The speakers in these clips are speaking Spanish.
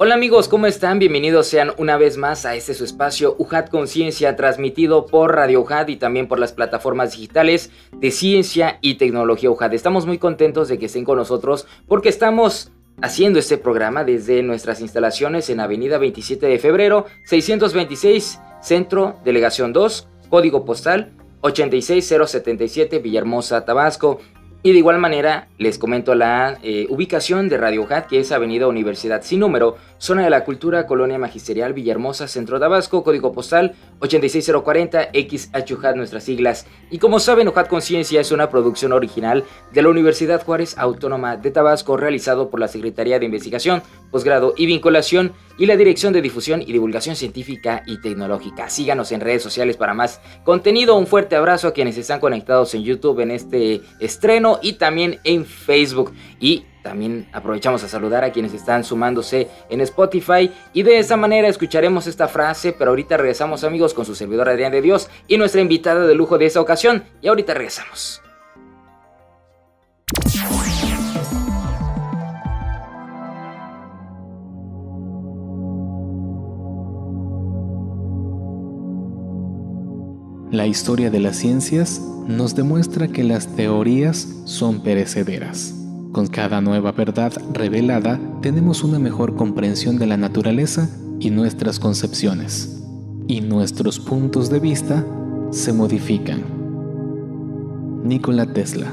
Hola amigos, ¿cómo están? Bienvenidos sean una vez más a este su espacio UJAT Conciencia transmitido por Radio UJAT y también por las plataformas digitales de ciencia y tecnología UJAT. Estamos muy contentos de que estén con nosotros porque estamos haciendo este programa desde nuestras instalaciones en Avenida 27 de Febrero, 626, Centro, Delegación 2, Código Postal 86077, Villahermosa, Tabasco. Y de igual manera les comento la eh, ubicación de Radio Hat, que es Avenida Universidad sin número, zona de la cultura, Colonia Magisterial, Villahermosa, Centro Tabasco, código postal 86040, XHUHAT, nuestras siglas. Y como saben, UJAT Conciencia es una producción original de la Universidad Juárez Autónoma de Tabasco, realizado por la Secretaría de Investigación, Posgrado y Vinculación y la Dirección de Difusión y Divulgación Científica y Tecnológica. Síganos en redes sociales para más contenido. Un fuerte abrazo a quienes están conectados en YouTube en este estreno y también en Facebook. Y también aprovechamos a saludar a quienes están sumándose en Spotify y de esa manera escucharemos esta frase, pero ahorita regresamos amigos con su servidor Adrián de Dios y nuestra invitada de lujo de esa ocasión y ahorita regresamos. La historia de las ciencias nos demuestra que las teorías son perecederas. Con cada nueva verdad revelada tenemos una mejor comprensión de la naturaleza y nuestras concepciones, y nuestros puntos de vista se modifican. Nikola Tesla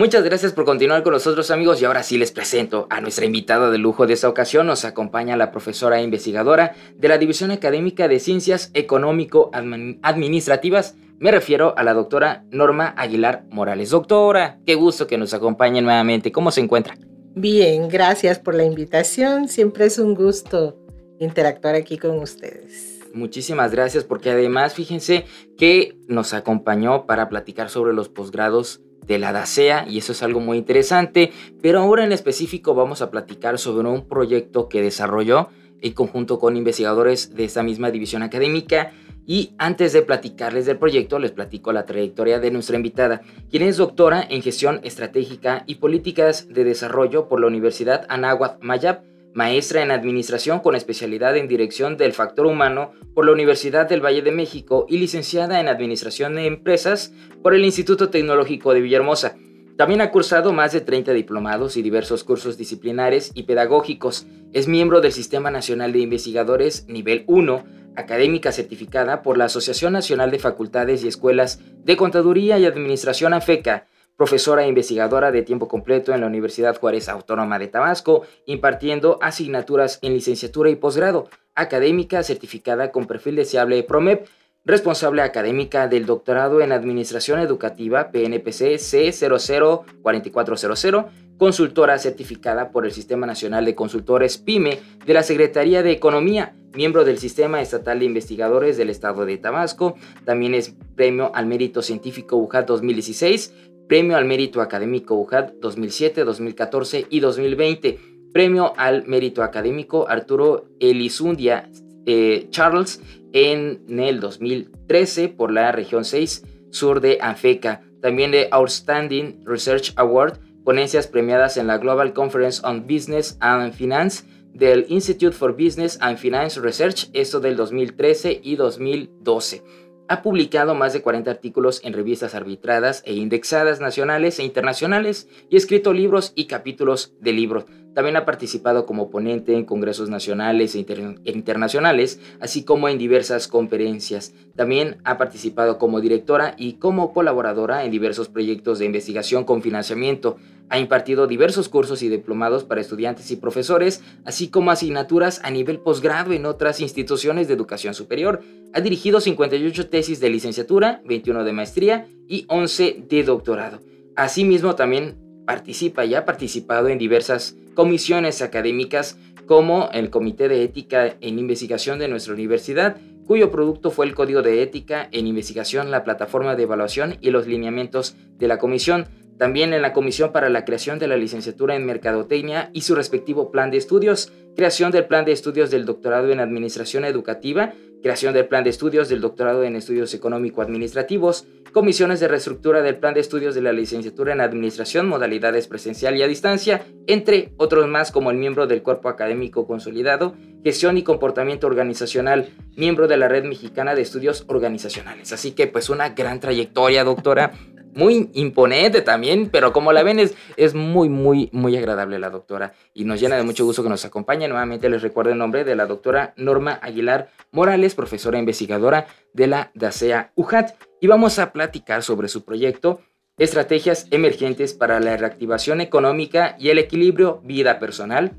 Muchas gracias por continuar con nosotros amigos y ahora sí les presento a nuestra invitada de lujo de esta ocasión. Nos acompaña la profesora e investigadora de la División Académica de Ciencias Económico-Administrativas. Me refiero a la doctora Norma Aguilar Morales. Doctora, qué gusto que nos acompañe nuevamente. ¿Cómo se encuentra? Bien, gracias por la invitación. Siempre es un gusto interactuar aquí con ustedes. Muchísimas gracias porque además fíjense que nos acompañó para platicar sobre los posgrados de la DACEA y eso es algo muy interesante, pero ahora en específico vamos a platicar sobre un proyecto que desarrolló en conjunto con investigadores de esta misma división académica. Y antes de platicarles del proyecto, les platico la trayectoria de nuestra invitada, quien es doctora en gestión estratégica y políticas de desarrollo por la Universidad Anáhuac Mayab maestra en Administración con especialidad en Dirección del Factor Humano por la Universidad del Valle de México y licenciada en Administración de Empresas por el Instituto Tecnológico de Villahermosa. También ha cursado más de 30 diplomados y diversos cursos disciplinares y pedagógicos. Es miembro del Sistema Nacional de Investigadores Nivel 1, académica certificada por la Asociación Nacional de Facultades y Escuelas de Contaduría y Administración AFECA profesora e investigadora de tiempo completo en la Universidad Juárez Autónoma de Tabasco, impartiendo asignaturas en licenciatura y posgrado, académica certificada con perfil deseable PROMEP, responsable académica del doctorado en Administración Educativa PNPC C004400, consultora certificada por el Sistema Nacional de Consultores PYME de la Secretaría de Economía, miembro del Sistema Estatal de Investigadores del Estado de Tabasco, también es Premio al Mérito Científico UJAT 2016, Premio al Mérito Académico UJAT 2007, 2014 y 2020. Premio al Mérito Académico Arturo Elizundia eh, Charles en el 2013 por la región 6 sur de Anfeca. También de Outstanding Research Award, ponencias premiadas en la Global Conference on Business and Finance del Institute for Business and Finance Research, esto del 2013 y 2012. Ha publicado más de 40 artículos en revistas arbitradas e indexadas nacionales e internacionales y escrito libros y capítulos de libros. También ha participado como ponente en congresos nacionales e, internacionales, así como en diversas conferencias. También ha participado como directora y como colaboradora en diversos proyectos de investigación con financiamiento. Ha impartido diversos cursos y diplomados para estudiantes y profesores, así como asignaturas a nivel posgrado en otras instituciones de educación superior. Ha dirigido 58 tesis de licenciatura, 21 de maestría y 11 de doctorado. Asimismo, también participa y ha participado en diversas comisiones académicas como el Comité de Ética en Investigación de nuestra universidad, cuyo producto fue el Código de Ética en Investigación, la plataforma de evaluación y los lineamientos de la comisión, también en la Comisión para la Creación de la Licenciatura en Mercadotecnia y su respectivo plan de estudios, creación del plan de estudios del doctorado en Administración Educativa, creación del plan de estudios del doctorado en Estudios Económico-Administrativos, comisiones de reestructura del plan de estudios de la licenciatura en Administración, modalidades presencial y a distancia, entre otros más como el miembro del Cuerpo Académico Consolidado, Gestión y Comportamiento Organizacional, miembro de la Red Mexicana de Estudios Organizacionales. Así que pues una gran trayectoria, doctora muy imponente también, pero como la ven es, es muy, muy, muy agradable la doctora y nos llena de mucho gusto que nos acompañe. Nuevamente les recuerdo el nombre de la doctora Norma Aguilar Morales, profesora investigadora de la DACEA UJAT y vamos a platicar sobre su proyecto Estrategias Emergentes para la Reactivación Económica y el Equilibrio Vida Personal,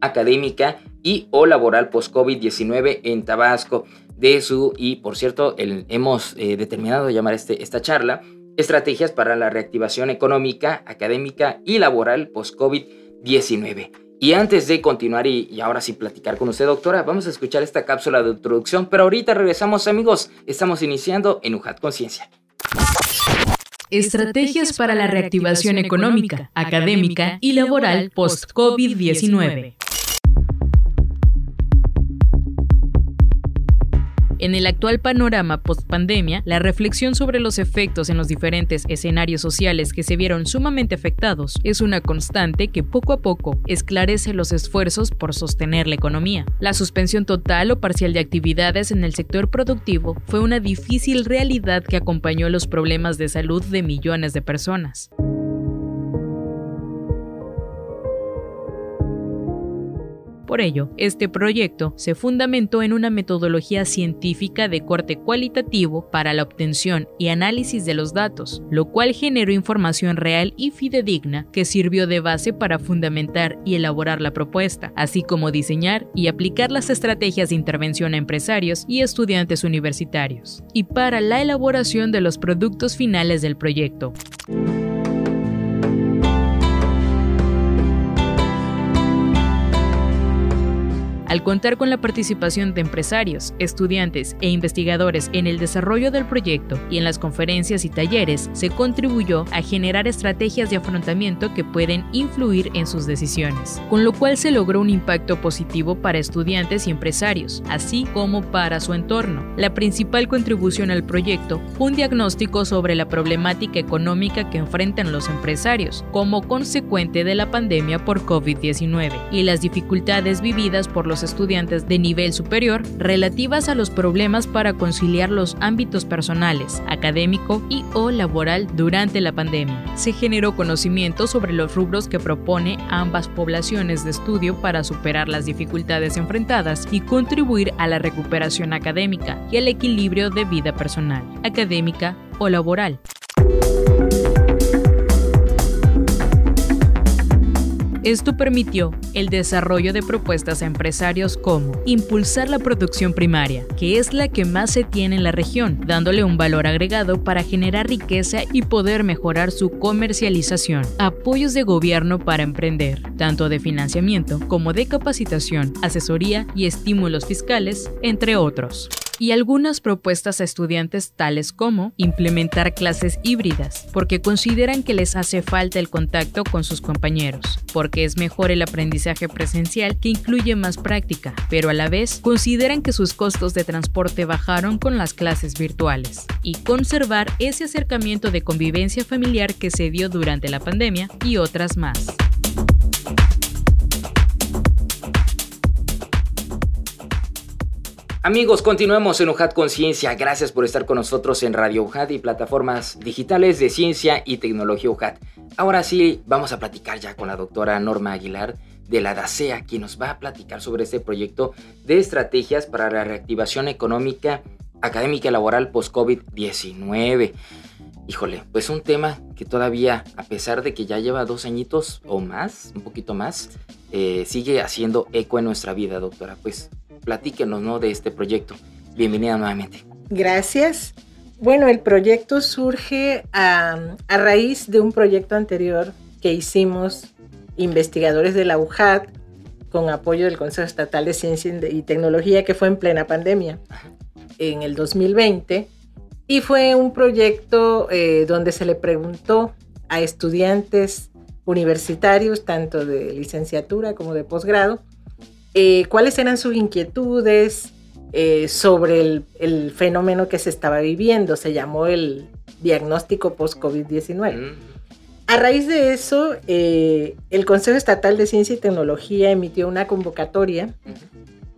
Académica y o Laboral Post-COVID-19 en Tabasco. De su, y por cierto, el, hemos eh, determinado llamar este, esta charla estrategias para la reactivación económica, académica y laboral post-COVID-19. Y antes de continuar y, ahora sí platicar con usted, doctora, vamos a escuchar esta cápsula de introducción, pero ahorita regresamos, amigos. Estamos iniciando en UJAT Conciencia. Estrategias para la reactivación económica, académica y laboral post-COVID-19. En el actual panorama post-pandemia, la reflexión sobre los efectos en los diferentes escenarios sociales que se vieron sumamente afectados es una constante que poco a poco esclarece los esfuerzos por sostener la economía. La suspensión total o parcial de actividades en el sector productivo fue una difícil realidad que acompañó los problemas de salud de millones de personas. Por ello, este proyecto se fundamentó en una metodología científica de corte cualitativo para la obtención y análisis de los datos, lo cual generó información real y fidedigna que sirvió de base para fundamentar y elaborar la propuesta, así como diseñar y aplicar las estrategias de intervención a empresarios y estudiantes universitarios, y para la elaboración de los productos finales del proyecto. Al contar con la participación de empresarios, estudiantes e investigadores en el desarrollo del proyecto y en las conferencias y talleres, se contribuyó a generar estrategias de afrontamiento que pueden influir en sus decisiones, con lo cual se logró un impacto positivo para estudiantes y empresarios, así como para su entorno. La principal contribución al proyecto fue un diagnóstico sobre la problemática económica que enfrentan los empresarios como consecuente de la pandemia por COVID-19 y las dificultades vividas por los estudiantes de nivel superior relativas a los problemas para conciliar los ámbitos personales, académico y o laboral durante la pandemia. Se generó conocimiento sobre los rubros que propone ambas poblaciones de estudio para superar las dificultades enfrentadas y contribuir a la recuperación académica y al equilibrio de vida personal, académica o laboral. Esto permitió el desarrollo de propuestas a empresarios como impulsar la producción primaria, que es la que más se tiene en la región, dándole un valor agregado para generar riqueza y poder mejorar su comercialización, apoyos de gobierno para emprender, tanto de financiamiento como de capacitación, asesoría y estímulos fiscales, entre otros y algunas propuestas a estudiantes tales como implementar clases híbridas, porque consideran que les hace falta el contacto con sus compañeros, porque es mejor el aprendizaje presencial que incluye más práctica, pero a la vez consideran que sus costos de transporte bajaron con las clases virtuales, y conservar ese acercamiento de convivencia familiar que se dio durante la pandemia y otras más. Amigos, continuemos en UJAT Conciencia. Gracias por estar con nosotros en Radio UJAT y plataformas digitales de ciencia y tecnología UJAT. Ahora sí, vamos a platicar ya con la doctora Norma Aguilar de la DACEA, quien nos va a platicar sobre este proyecto de estrategias para la reactivación económica, académica y laboral post-COVID-19. Híjole, pues un tema que todavía, a pesar de que ya lleva dos añitos o más, un poquito más, eh, sigue haciendo eco en nuestra vida, doctora. Pues platíquenos, ¿no? De este proyecto. Bienvenida nuevamente. Gracias. Bueno, el proyecto surge a, a raíz de un proyecto anterior que hicimos investigadores de la UJAT con apoyo del Consejo Estatal de Ciencia y Tecnología que fue en plena pandemia en el 2020 y fue un proyecto eh, donde se le preguntó a estudiantes universitarios, tanto de licenciatura como de posgrado, eh, cuáles eran sus inquietudes eh, sobre el, el, fenómeno que se estaba viviendo. Se llamó el diagnóstico post-COVID-19. A raíz de eso, eh, el Consejo Estatal de Ciencia y Tecnología emitió una convocatoria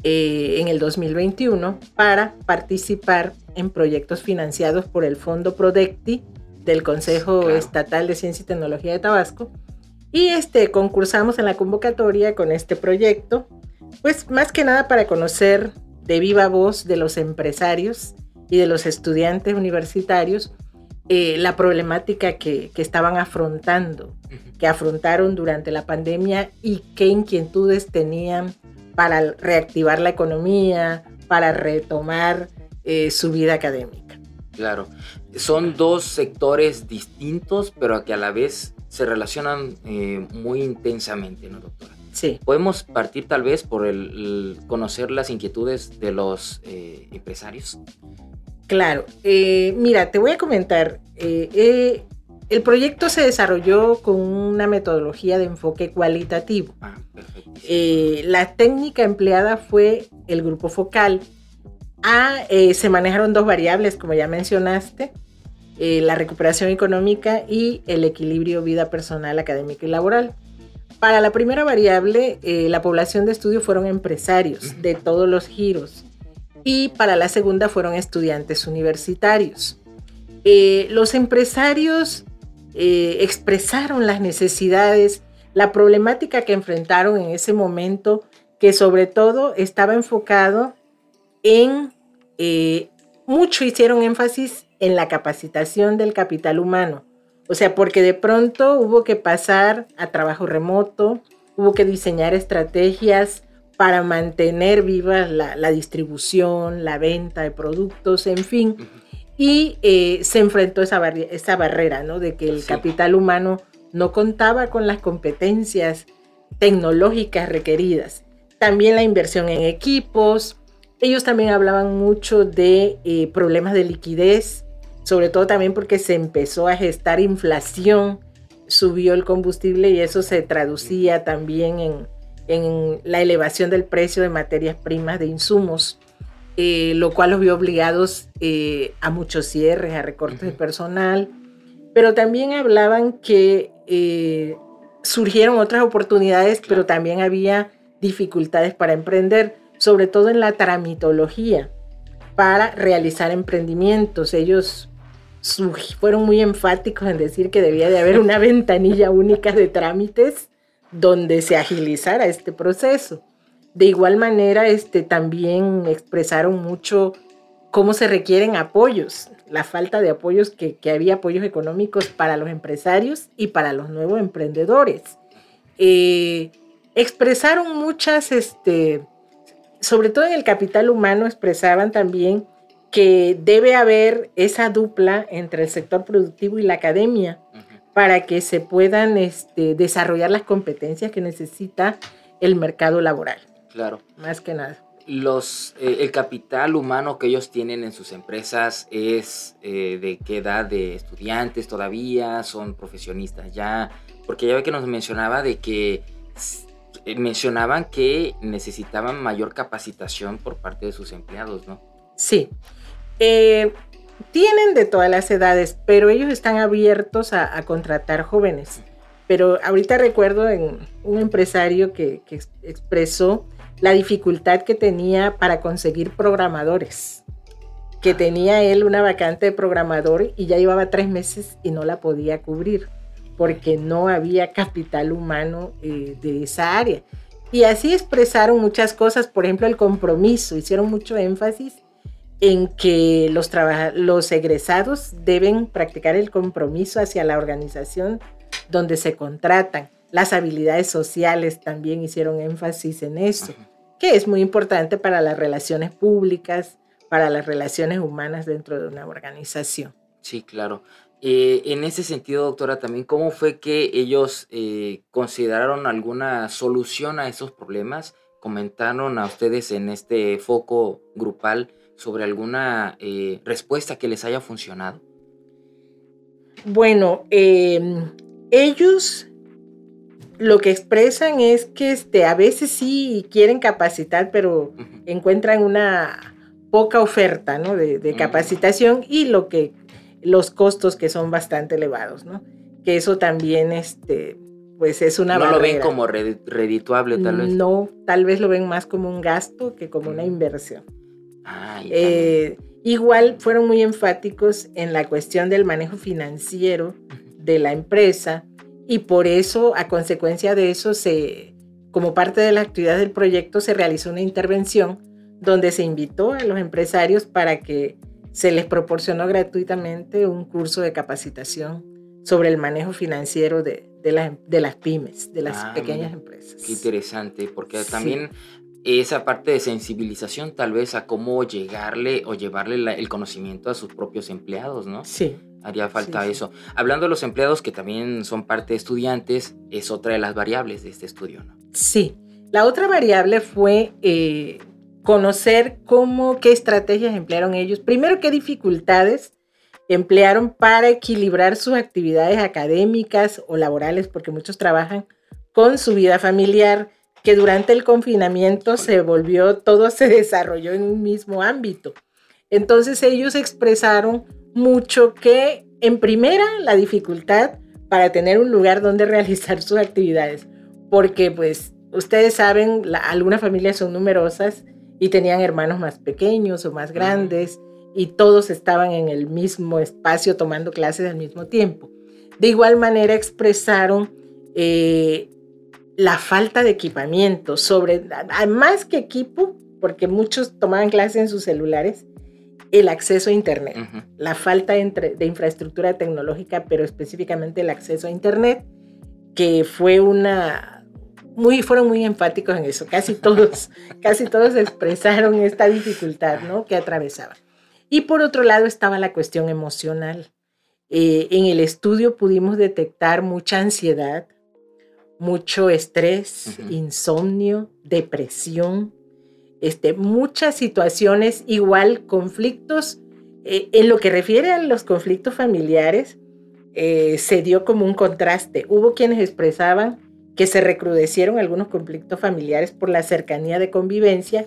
eh, en el 2021 para participar en proyectos financiados por el Fondo Prodecti del Consejo Estatal de Ciencia y Tecnología de Tabasco. Y este, concursamos en la convocatoria con este proyecto, pues más que nada para conocer de viva voz de los empresarios y de los estudiantes universitarios eh, la problemática que, que, estaban afrontando, que afrontaron durante la pandemia y qué inquietudes tenían para reactivar la economía, para retomar eh, su vida académica. Claro, son dos sectores distintos, pero que a la vez se relacionan eh, muy intensamente, ¿no, doctora? Sí. Podemos partir tal vez por el, conocer las inquietudes de los empresarios. Claro, eh, mira, te voy a comentar. Eh, eh, el proyecto se desarrolló con una metodología de enfoque cualitativo. Ah, la técnica empleada fue el grupo focal. Ah, se manejaron dos variables, como ya mencionaste, la recuperación económica y el equilibrio vida personal, académica y laboral. Para la primera variable, la población de estudio fueron empresarios de todos los giros y para la segunda fueron estudiantes universitarios. Eh, los empresarios eh, expresaron las necesidades, la problemática que enfrentaron en ese momento, que sobre todo estaba enfocado en, eh, mucho hicieron énfasis en la capacitación del capital humano. O sea, porque de pronto hubo que pasar a trabajo remoto, hubo que diseñar estrategias para mantener viva la, distribución, la venta de productos, en fin. Y eh, se enfrentó esa, esa barrera, ¿no? De que el capital humano no contaba con las competencias tecnológicas requeridas. También la inversión en equipos. Ellos también hablaban mucho de eh, problemas de liquidez, sobre todo también porque se empezó a gestar inflación, subió el combustible y eso se traducía también en, en la elevación del precio de materias primas, de insumos, eh, lo cual los vio obligados eh, a muchos cierres, a recortes de personal, pero también hablaban que eh, surgieron otras oportunidades, pero también había dificultades para emprender, sobre todo en la tramitología, para realizar emprendimientos. Ellos fueron muy enfáticos en decir que debía de haber una ventanilla única de trámites donde se agilizara este proceso. De igual manera, este, también expresaron mucho cómo se requieren apoyos, la falta de apoyos, que, había apoyos económicos para los empresarios y para los nuevos emprendedores. Eh, expresaron muchas, este, sobre todo en el capital humano, expresaban también que debe haber esa dupla entre el sector productivo y la academia para que se puedan este, desarrollar las competencias que necesita el mercado laboral. Claro. Más que nada. Los, eh, el capital humano que ellos tienen en sus empresas es eh, de qué edad de estudiantes todavía, son profesionistas ya, porque ya ve que nos mencionaba de que eh, mencionaban que necesitaban mayor capacitación por parte de sus empleados, ¿no? Sí. Eh, tienen de todas las edades, pero ellos están abiertos a, contratar jóvenes. Pero ahorita recuerdo en un empresario que, expresó la dificultad que tenía para conseguir programadores, que tenía él una vacante de programador y ya llevaba tres meses y no la podía cubrir porque no había capital humano eh, de esa área. Y así expresaron muchas cosas, por ejemplo, el compromiso, hicieron mucho énfasis en que los, los egresados deben practicar el compromiso hacia la organización donde se contratan. Las habilidades sociales también hicieron énfasis en eso, que es muy importante para las relaciones públicas, para las relaciones humanas dentro de una organización. Sí, claro. Eh, en ese sentido, doctora, también, ¿cómo fue que ellos eh, consideraron alguna solución a esos problemas? ¿Comentaron a ustedes en este foco grupal sobre alguna eh, respuesta que les haya funcionado? Bueno, em, ellos lo que expresan es que este, a veces sí quieren capacitar, pero encuentran una poca oferta de, capacitación y lo que los costos que son bastante elevados, ¿no? Que eso también este, pues es una No lo ven como redituable, tal vez. No, tal vez lo ven más como un gasto que como una inversión. Ah, eh, igual fueron muy enfáticos en la cuestión del manejo financiero de la empresa y por eso, a consecuencia de eso, se, como parte de la actividad del proyecto, se realizó una intervención donde se invitó a los empresarios para que se les proporcionó gratuitamente un curso de capacitación sobre el manejo financiero de, de, las pymes, de las ah, pequeñas empresas. Qué interesante, porque también esa parte de sensibilización tal vez a cómo llegarle o llevarle el conocimiento a sus propios empleados, ¿no? Sí. Haría falta eso. Hablando de los empleados que también son parte de estudiantes, es otra de las variables de este estudio, ¿no? Sí. La otra variable fue eh, conocer cómo, qué estrategias emplearon ellos. Primero, qué dificultades emplearon para equilibrar sus actividades académicas o laborales, porque muchos trabajan con su vida familiar que durante el confinamiento se volvió, todo se desarrolló en un mismo ámbito. Entonces ellos expresaron mucho que en primera la dificultad para tener un lugar donde realizar sus actividades, porque pues ustedes saben, algunas familias son numerosas y tenían hermanos más pequeños o más grandes y todos estaban en el mismo espacio tomando clases al mismo tiempo. De igual manera expresaron eh, la falta de equipamiento, sobre, más que equipo, porque muchos tomaban clases en sus celulares, el acceso a Internet, la falta de, infraestructura tecnológica, pero específicamente el acceso a Internet, que fue una, muy, fueron muy enfáticos en eso, casi todos, casi todos expresaron esta dificultad ¿no? que atravesaban. Y por otro lado estaba la cuestión emocional. Eh, en el estudio pudimos detectar mucha ansiedad, mucho estrés, insomnio, depresión, este, muchas situaciones, igual conflictos. Eh, en lo que refiere a los conflictos familiares, eh, se dio como un contraste. Hubo quienes expresaban que se recrudecieron algunos conflictos familiares por la cercanía de convivencia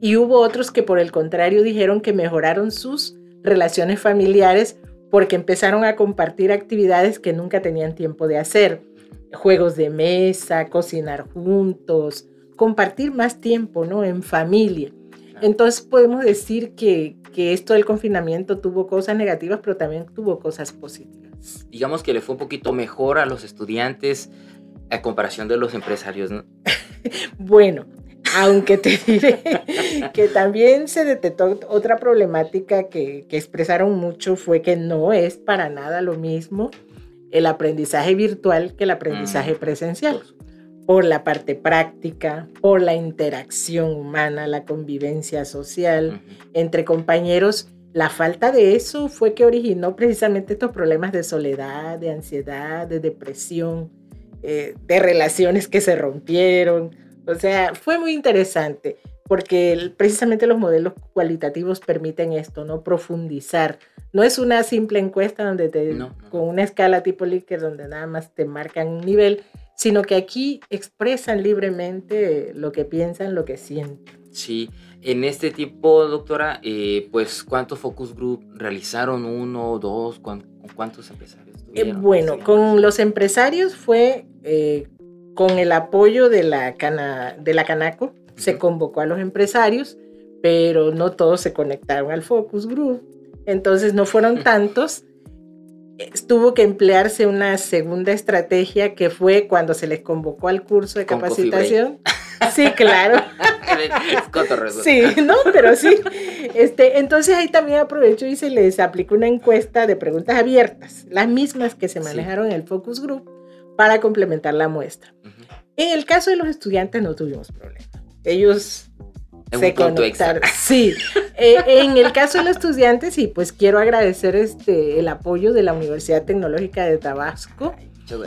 y hubo otros que por el contrario dijeron que mejoraron sus relaciones familiares porque empezaron a compartir actividades que nunca tenían tiempo de hacer juegos de mesa, cocinar juntos, compartir más tiempo, ¿no? En familia. Entonces podemos decir que, que, esto del confinamiento tuvo cosas negativas, pero también tuvo cosas positivas. Digamos que le fue un poquito mejor a los estudiantes a comparación de los empresarios, ¿no? bueno, aunque te diré que también se detectó otra problemática que, que expresaron mucho fue que no es para nada lo mismo el aprendizaje virtual que el aprendizaje mm. presencial, por la parte práctica, por la interacción humana, la convivencia social entre compañeros. La falta de eso fue que originó precisamente estos problemas de soledad, de ansiedad, de depresión, eh, de relaciones que se rompieron. O sea, fue muy interesante porque precisamente los modelos cualitativos permiten esto, ¿no? Profundizar. No es una simple encuesta donde te, con una escala tipo Likert donde nada más te marcan un nivel, sino que aquí expresan libremente lo que piensan, lo que sienten. Sí, en este tipo, doctora, eh, pues, ¿cuántos focus group realizaron? ¿Uno, dos? ¿Cuántos empresarios eh, bueno, con los empresarios fue eh, con el apoyo de la, cana, de la Canaco, se convocó a los empresarios, pero no todos se conectaron al focus group. Entonces no fueron tantos. Tuvo que emplearse una segunda estrategia que fue cuando se les convocó al curso de capacitación. Sí, claro. sí, no, pero sí. Este, entonces ahí también aprovecho y se les aplicó una encuesta de preguntas abiertas, las mismas que se manejaron en el focus group para complementar la muestra. En el caso de los estudiantes no tuvimos problema. Ellos se conectaron. Sí, eh, en el caso de los estudiantes, sí, pues quiero agradecer este, el apoyo de la Universidad Tecnológica de Tabasco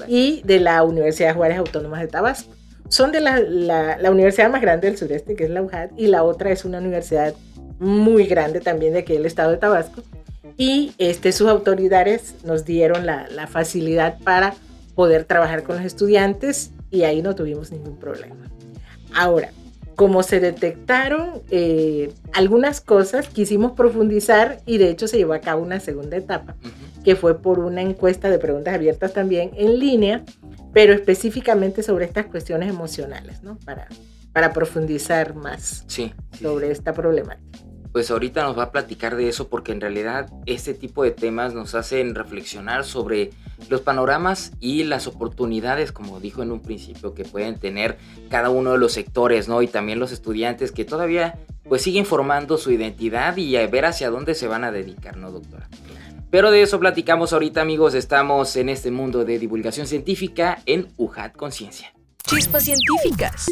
y de la Universidad Juárez Autónomas de Tabasco. Son de la, la, universidad más grande del sureste, que es la UJAD, y la otra es una universidad muy grande también de aquí del estado de Tabasco. Y este, sus autoridades nos dieron la, la facilidad para poder trabajar con los estudiantes y ahí no tuvimos ningún problema. Ahora, como se detectaron eh, algunas cosas, quisimos profundizar y de hecho se llevó a cabo una segunda etapa, que fue por una encuesta de preguntas abiertas también en línea, pero específicamente sobre estas cuestiones emocionales, ¿no? Para, para profundizar más sobre esta problemática pues ahorita nos va a platicar de eso porque en realidad este tipo de temas nos hacen reflexionar sobre los panoramas y las oportunidades, como dijo en un principio, que pueden tener cada uno de los sectores, ¿no? Y también los estudiantes que todavía pues siguen formando su identidad y ver hacia dónde se van a dedicar, ¿no, doctora? Pero de eso platicamos ahorita, amigos. Estamos en este mundo de divulgación científica en UJAT Conciencia. Chispas científicas.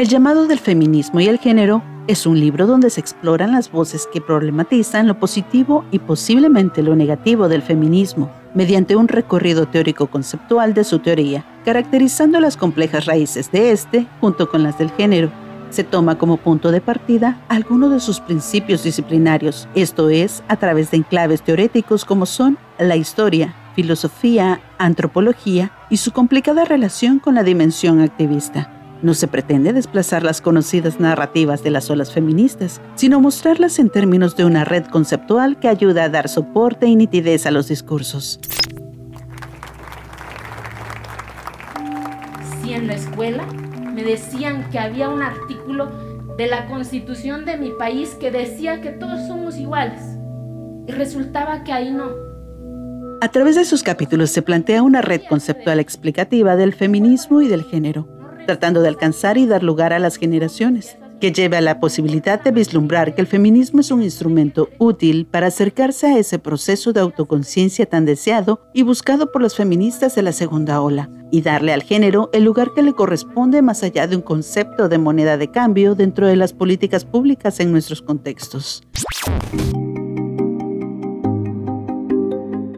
El llamado del feminismo y el género es un libro donde se exploran las voces que problematizan lo positivo y posiblemente lo negativo del feminismo, mediante un recorrido teórico-conceptual de su teoría, caracterizando las complejas raíces de este junto con las del género. Se toma como punto de partida algunos de sus principios disciplinarios, esto es, a través de enclaves teoréticos como son la historia, filosofía, antropología y su complicada relación con la dimensión activista. No se pretende desplazar las conocidas narrativas de las olas feministas, sino mostrarlas en términos de una red conceptual que ayuda a dar soporte y nitidez a los discursos. Si en la escuela me decían que había un artículo de la constitución de mi país que decía que todos somos iguales, y resultaba que ahí no. A través de sus capítulos se plantea una red conceptual explicativa del feminismo y del género tratando de alcanzar y dar lugar a las generaciones, que lleve a la posibilidad de vislumbrar que el feminismo es un instrumento útil para acercarse a ese proceso de autoconciencia tan deseado y buscado por los feministas de la segunda ola, y darle al género el lugar que le corresponde más allá de un concepto de moneda de cambio dentro de las políticas públicas en nuestros contextos.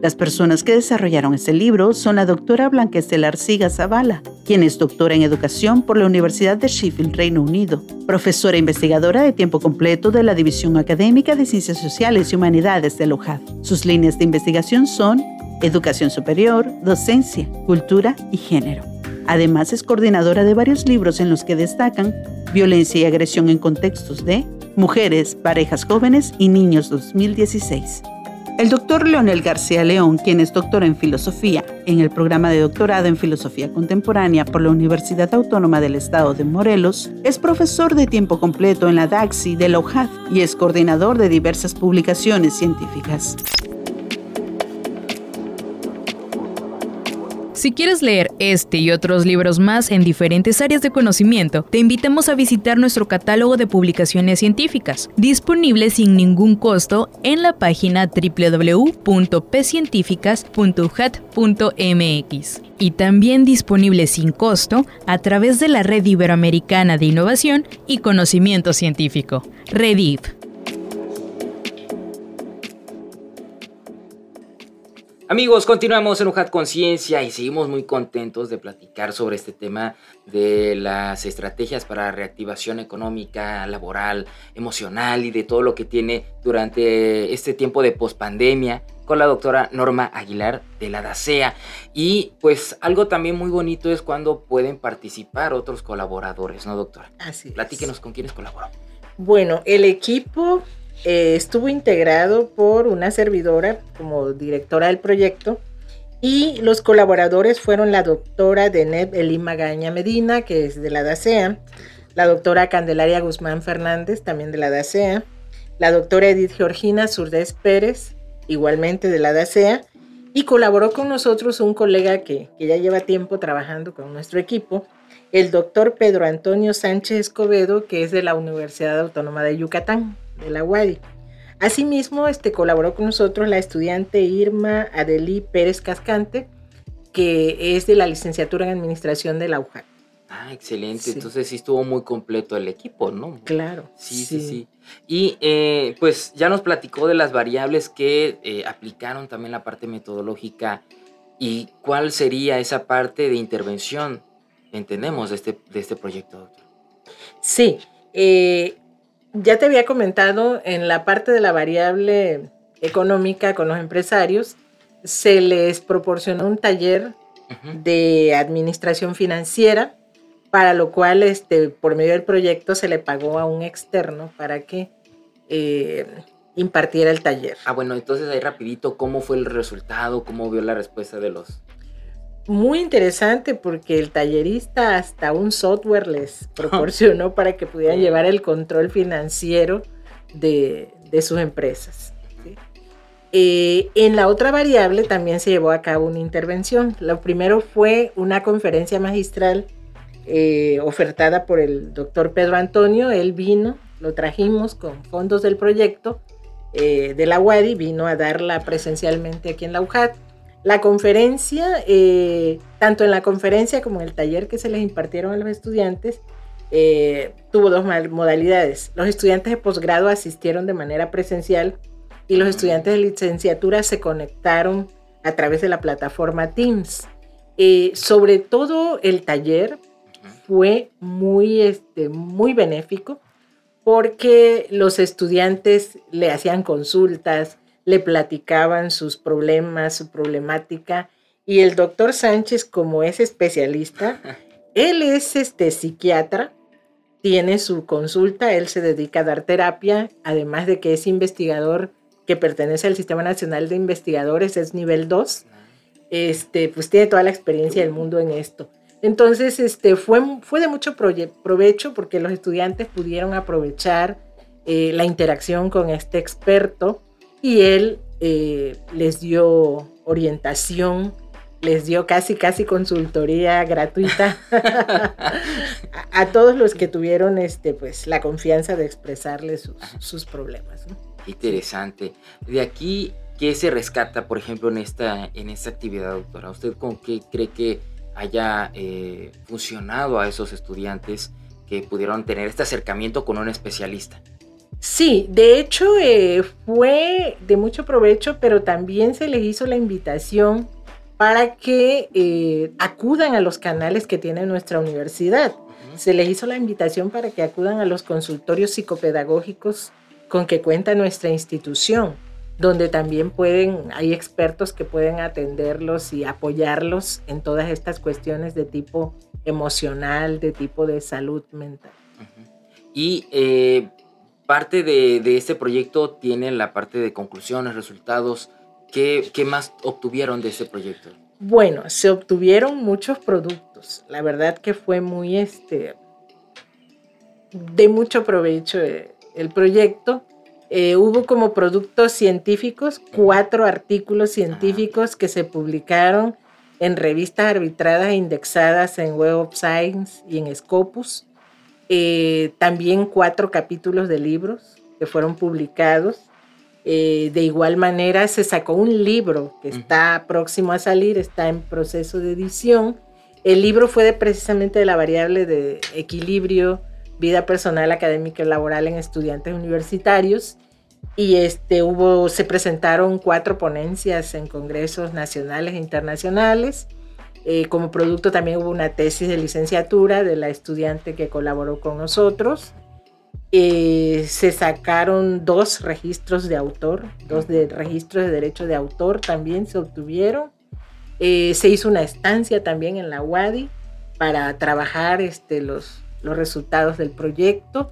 Las personas que desarrollaron este libro son la doctora Blanca Arciga Zavala, quien es doctora en educación por la Universidad de Sheffield, Reino Unido, profesora investigadora de tiempo completo de la División Académica de Ciencias Sociales y Humanidades de la Sus líneas de investigación son educación superior, docencia, cultura y género. Además es coordinadora de varios libros en los que destacan Violencia y agresión en contextos de Mujeres, parejas jóvenes y niños 2016. El doctor Leonel García León, quien es doctor en filosofía en el programa de doctorado en filosofía contemporánea por la Universidad Autónoma del Estado de Morelos, es profesor de tiempo completo en la DAXI de la UJAD y es coordinador de diversas publicaciones científicas. Si quieres leer este y otros libros más en diferentes áreas de conocimiento, te invitamos a visitar nuestro catálogo de publicaciones científicas, disponible sin ningún costo en la página www.pcientíficas.uhat.mx y también disponible sin costo a través de la Red Iberoamericana de Innovación y Conocimiento Científico, REDIV. Amigos, continuamos en UJAT Conciencia y seguimos muy contentos de platicar sobre este tema de las estrategias para reactivación económica, laboral, emocional y de todo lo que tiene durante este tiempo de pospandemia con la doctora Norma Aguilar de la DACEA. Y pues algo también muy bonito es cuando pueden participar otros colaboradores, ¿no, doctora? Así. Platíquenos con quiénes colaboró. Bueno, el equipo eh, estuvo integrado por una servidora como directora del proyecto Y los colaboradores fueron la doctora Deneb Elima Gaña Medina, que es de la DACEA, la doctora Candelaria Guzmán Fernández, también de la DACEA, la doctora Edith Georgina Surdez Pérez, igualmente de la DACEA, y colaboró con nosotros un colega que, que ya lleva tiempo trabajando con nuestro equipo, el doctor Pedro Antonio Sánchez Escobedo, que es de la Universidad Autónoma de Yucatán, de la UADI. Asimismo, este, colaboró con nosotros la estudiante Irma Adelí Pérez Cascante, que es de la licenciatura en Administración de la UJAC. Ah, excelente. Entonces sí estuvo muy completo el equipo, ¿no? Claro. Sí, sí, sí. Y eh, pues ya nos platicó de las variables que eh, aplicaron también la parte metodológica y cuál sería esa parte de intervención, entendemos, de este, de este proyecto, doctor. Sí, eh, ya te había comentado en la parte de la variable económica con los empresarios, se les proporcionó un taller de administración financiera, para lo cual este, por medio del proyecto se le pagó a un externo para que eh, impartiera el taller. Ah, bueno, entonces ahí rapidito, ¿cómo fue el resultado? ¿Cómo vio la respuesta de los, muy interesante porque el tallerista hasta un software les proporcionó para que pudieran llevar el control financiero de, sus empresas. Eh, en la otra variable también se llevó a cabo una intervención. Lo primero fue una conferencia magistral eh, ofertada por el doctor Pedro Antonio. Él vino, lo trajimos con fondos del proyecto eh, de la UADI, vino a darla presencialmente aquí en la UJAT la conferencia, eh, tanto en la conferencia como en el taller que se les impartieron a los estudiantes, eh, tuvo dos modalidades. Los estudiantes de posgrado asistieron de manera presencial y los estudiantes de licenciatura se conectaron a través de la plataforma Teams. Eh, sobre todo el taller fue muy, este, muy benéfico porque los estudiantes le hacían consultas, le platicaban sus problemas, su problemática, y el doctor Sánchez, como es especialista, él es este psiquiatra, tiene su consulta, él se dedica a dar terapia, además de que es investigador que pertenece al Sistema Nacional de Investigadores, es nivel 2, este, pues tiene toda la experiencia del mundo en esto. Entonces, este, fue, fue de mucho provecho porque los estudiantes pudieron aprovechar eh, la interacción con este experto y él eh, les dio orientación, les dio casi, casi consultoría gratuita a, todos los que tuvieron este, pues, la confianza de expresarles sus, problemas. Interesante. De aquí, ¿qué se rescata, por ejemplo, en esta, en esta actividad, doctora? ¿Usted con qué cree que haya eh, funcionado a esos estudiantes que pudieron tener este acercamiento con un especialista? Sí, de hecho eh, fue de mucho provecho, pero también se les hizo la invitación para que eh, acudan a los canales que tiene nuestra universidad. Se les hizo la invitación para que acudan a los consultorios psicopedagógicos con que cuenta nuestra institución, donde también pueden, hay expertos que pueden atenderlos y apoyarlos en todas estas cuestiones de tipo emocional, de tipo de salud mental. Y eh, parte de, este proyecto tiene la parte de conclusiones, resultados. ¿Qué, más obtuvieron de ese proyecto? Bueno, se obtuvieron muchos productos. La verdad que fue muy este de mucho provecho eh, el proyecto. Eh, hubo como productos científicos cuatro artículos científicos que se publicaron en revistas arbitradas e indexadas en Web of Science y en Scopus. Eh, también cuatro capítulos de libros que fueron publicados. Eh, de igual manera se sacó un libro que está próximo a salir, está en proceso de edición. El libro fue de, precisamente de la variable de equilibrio, vida personal, académica y laboral en estudiantes universitarios. Y este, hubo, se presentaron cuatro ponencias en congresos nacionales e internacionales. Eh, como producto también hubo una tesis de licenciatura de la estudiante que colaboró con nosotros. Eh, se sacaron dos registros de autor, dos de registros de derecho de autor también se obtuvieron. Eh, se hizo una estancia también en la UADI para trabajar este, los, los resultados del proyecto.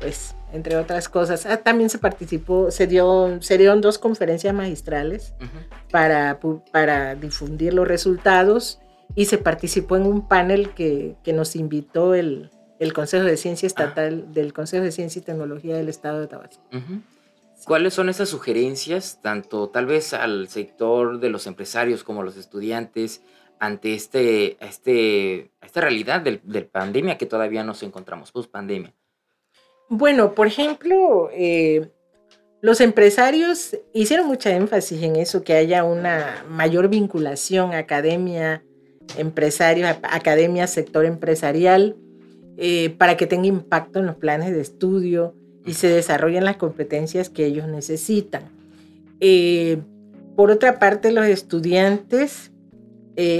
pues, entre otras cosas. Ah, también se participó, se, dio, se dieron dos conferencias magistrales para, para difundir los resultados y se participó en un panel que, que nos invitó el, el, Consejo de Ciencia ah. Estatal del Consejo de Ciencia y Tecnología del Estado de Tabasco. ¿Cuáles son esas sugerencias, tanto tal vez al sector de los empresarios como a los estudiantes, ante este, este, esta realidad del, pandemia que todavía nos encontramos, post pandemia? Bueno, por ejemplo, eh, los empresarios hicieron mucha énfasis en eso, que haya una mayor vinculación academia, empresario, academia, sector empresarial, eh, para que tenga impacto en los planes de estudio y se desarrollen las competencias que ellos necesitan. Eh, por otra parte, los estudiantes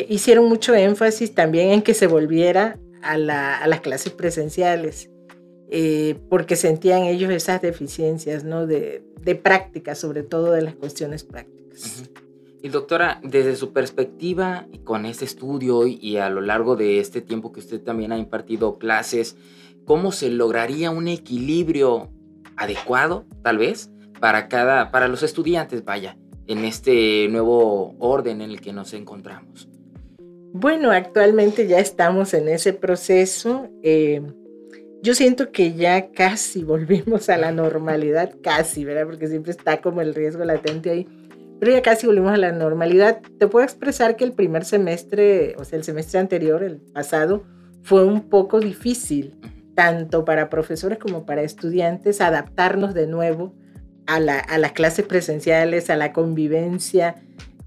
hicieron mucho énfasis también en que se volviera a las clases presenciales. Eh, porque sentían ellos esas deficiencias ¿no? de, de práctica, sobre todo de las cuestiones prácticas. Y doctora, desde su perspectiva y con este estudio y a lo largo de este tiempo que usted también ha impartido clases, ¿cómo se lograría un equilibrio adecuado, tal vez, para cada, para los estudiantes, vaya, en este nuevo orden en el que nos encontramos? Bueno, actualmente ya estamos en ese proceso. Eh, yo siento que ya casi volvimos a la normalidad, casi, ¿verdad? Porque siempre está como el riesgo latente ahí. Pero ya casi volvimos a la normalidad. Te puedo expresar que el primer semestre, o sea, el semestre anterior, el pasado, fue un poco difícil, tanto para profesores como para estudiantes, adaptarnos de nuevo a, las clases presenciales, a la convivencia,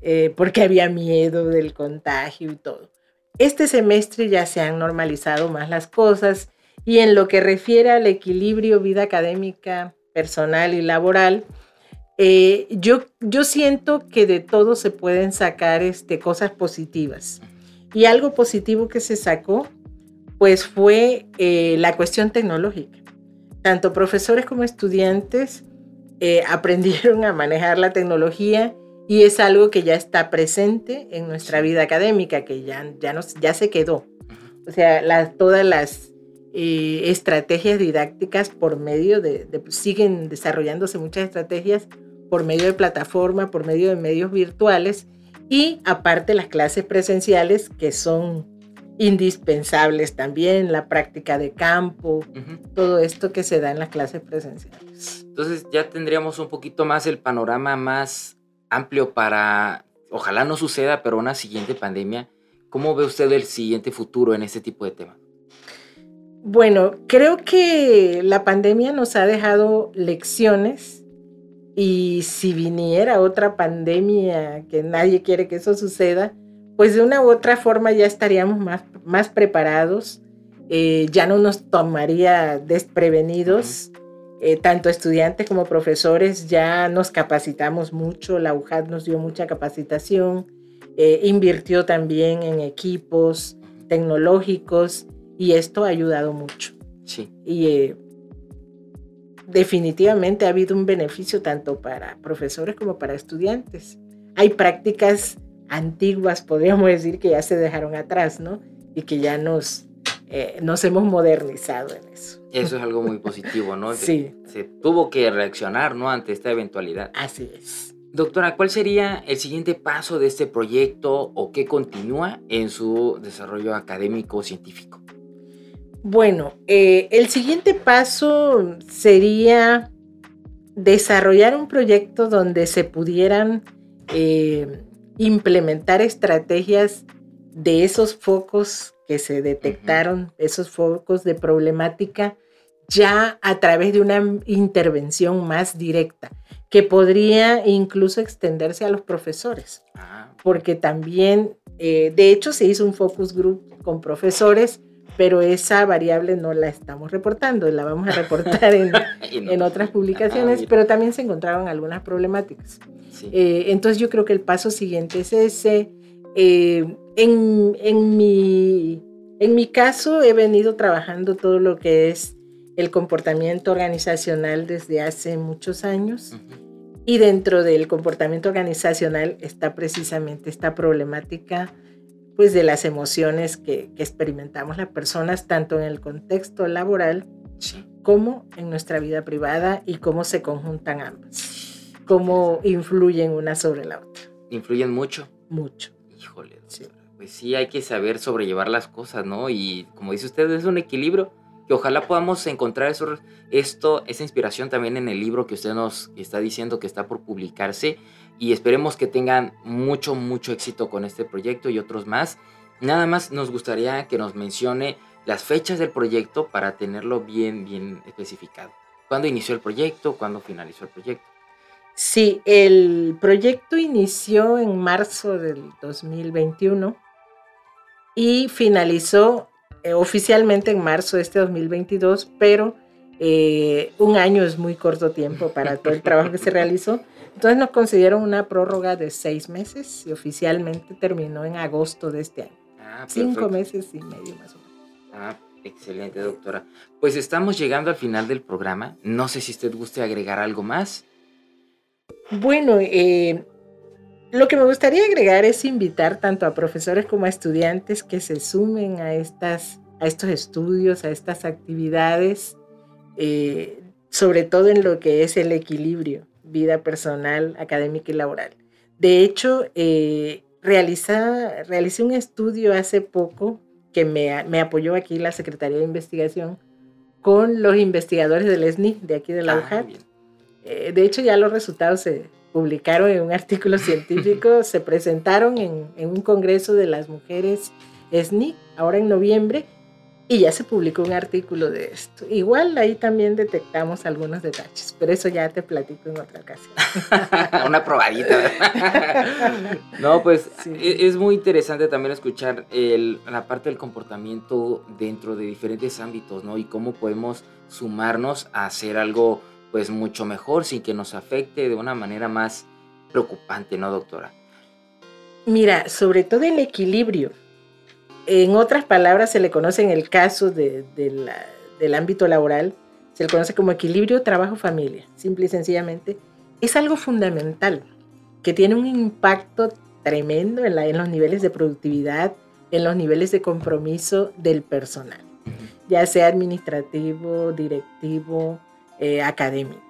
eh, porque había miedo del contagio y todo. Este semestre ya se han normalizado más las cosas y en lo que refiere al equilibrio vida académica, personal y laboral, eh, yo, yo siento que de todo se pueden sacar este, cosas positivas. Y algo positivo que se sacó, pues fue eh, la cuestión tecnológica. Tanto profesores como estudiantes eh, aprendieron a manejar la tecnología y es algo que ya está presente en nuestra vida académica, que ya, ya, nos, ya se quedó. O sea, las, todas las eh, estrategias didácticas por medio de, siguen desarrollándose muchas estrategias por medio de plataforma, por medio de medios virtuales y aparte las clases presenciales que son indispensables también, la práctica de campo, todo esto que se da en las clases presenciales. Entonces ya tendríamos un poquito más el panorama más amplio para, ojalá no suceda, pero una siguiente pandemia. ¿Cómo ve usted el siguiente futuro en este tipo de temas? Bueno, creo que la pandemia nos ha dejado lecciones y si viniera otra pandemia, que nadie quiere que eso suceda, pues de una u otra forma ya estaríamos más, más preparados, eh, ya no nos tomaría desprevenidos. Eh, tanto estudiantes como profesores ya nos capacitamos mucho, la UJAD nos dio mucha capacitación, eh, invirtió también en equipos tecnológicos y esto ha ayudado mucho. Sí. Y eh, definitivamente ha habido un beneficio tanto para profesores como para estudiantes. Hay prácticas antiguas, podríamos decir, que ya se dejaron atrás, ¿no? Y que ya nos, eh, nos hemos modernizado en eso. Eso es algo muy positivo, ¿no? sí. Se, tuvo que reaccionar, ¿no? Ante esta eventualidad. Así es. Doctora, ¿cuál sería el siguiente paso de este proyecto o qué continúa en su desarrollo académico científico? Bueno, eh, el siguiente paso sería desarrollar un proyecto donde se pudieran eh, implementar estrategias de esos focos que se detectaron, esos focos de problemática, ya a través de una intervención más directa, que podría incluso extenderse a los profesores, ah. porque también, eh, de hecho, se hizo un focus group con profesores pero esa variable no la estamos reportando, la vamos a reportar en, en otras publicaciones, pero también se encontraron algunas problemáticas. Eh, entonces yo creo que el paso siguiente es ese. Eh, en, en, mi, en mi caso he venido trabajando todo lo que es el comportamiento organizacional desde hace muchos años. Y dentro del comportamiento organizacional está precisamente esta problemática pues de las emociones que, experimentamos las personas tanto en el contexto laboral como en nuestra vida privada y cómo se conjuntan ambas, cómo influyen una sobre la otra. ¿Influyen mucho? Mucho. Híjole, pues sí, hay que saber sobrellevar las cosas, ¿no? Y como dice usted, es un equilibrio que ojalá podamos encontrar eso, esto, esa inspiración también en el libro que usted nos está diciendo que está por publicarse y esperemos que tengan mucho, mucho éxito con este proyecto y otros más. Nada más nos gustaría que nos mencione las fechas del proyecto para tenerlo bien, bien especificado. ¿Cuándo inició el proyecto? ¿Cuándo finalizó el proyecto? Sí, el proyecto inició en marzo del 2021 y finalizó eh, oficialmente en marzo de este 2022, pero eh, un año es muy corto tiempo para todo el trabajo que se realizó. Entonces nos concedieron una prórroga de seis meses y oficialmente terminó en agosto de este año. Ah, Cinco meses y medio más o menos. Ah, excelente, doctora. Pues estamos llegando al final del programa. No sé si usted guste agregar algo más. Bueno, eh, lo que me gustaría agregar es invitar tanto a profesores como a estudiantes que se sumen a, estas, a estos estudios, a estas actividades, eh, sobre todo en lo que es el equilibrio, vida personal, académica y laboral. De hecho, eh, realicé un estudio hace poco que me, me, apoyó aquí la Secretaría de Investigación con los investigadores del SNI de aquí de la ah, UJAT. Eh, de hecho, ya los resultados se publicaron en un artículo científico, se presentaron en, en, un congreso de las mujeres SNI, ahora en noviembre, y ya se publicó un artículo de esto. Igual ahí también detectamos algunos detalles, pero eso ya te platico en otra ocasión. Una probadita. no, pues e, es muy interesante también escuchar el, la parte del comportamiento dentro de diferentes ámbitos, ¿no? Y cómo podemos sumarnos a hacer algo pues mucho mejor sin que nos afecte de una manera más preocupante, ¿no, doctora? Mira, sobre todo el equilibrio en otras palabras, se le conoce en el caso del ámbito laboral, se le conoce como equilibrio trabajo-familia, simple y sencillamente. Es algo fundamental que tiene un impacto tremendo en, los niveles de productividad, en los niveles de compromiso del personal, ya sea administrativo, directivo, eh, académico.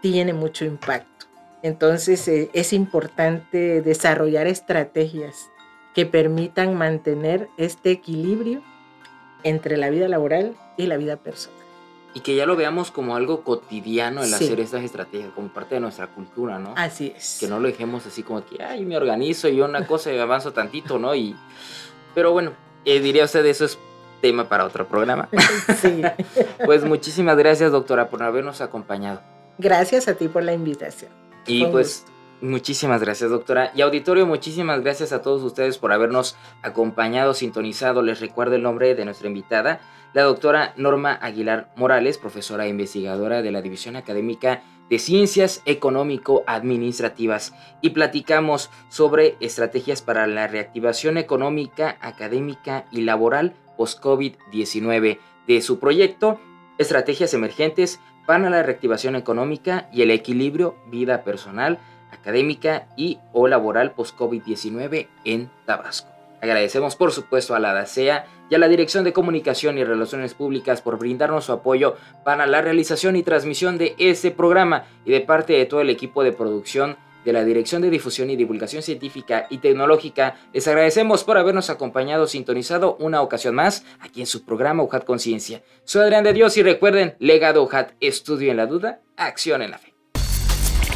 Tiene mucho impacto. Entonces eh, es importante desarrollar estrategias que permitan mantener este equilibrio entre la vida laboral y la vida personal. Y que ya lo veamos como algo cotidiano el hacer estas estrategias, como parte de nuestra cultura, ¿no? Así es. Que no lo dejemos así como que, ay, me organizo y una cosa y avanzo tantito, ¿no? Y, pero bueno, eh, diría usted, eso es tema para otro programa. Sí. pues muchísimas gracias, doctora, por habernos acompañado. Gracias a ti por la invitación. Y pues... Muchísimas gracias, doctora. Y auditorio, muchísimas gracias a todos ustedes por habernos acompañado, sintonizado. Les recuerdo el nombre de nuestra invitada, la doctora Norma Aguilar Morales, profesora e investigadora de la División Académica de Ciencias Económico-Administrativas. Y platicamos sobre estrategias para la reactivación económica, académica y laboral post-COVID-19 de su proyecto, Estrategias Emergentes para la Reactivación Económica y el Equilibrio Vida Personal académica y o laboral post-COVID-19 en Tabasco. Agradecemos por supuesto a la DACEA y a la Dirección de Comunicación y Relaciones Públicas por brindarnos su apoyo para la realización y transmisión de este programa y de parte de todo el equipo de producción de la Dirección de Difusión y Divulgación Científica y Tecnológica, les agradecemos por habernos acompañado, sintonizado una ocasión más aquí en su programa UJAT Conciencia. Soy Adrián de Dios y recuerden, legado UJAT, estudio en la duda, acción en la fe.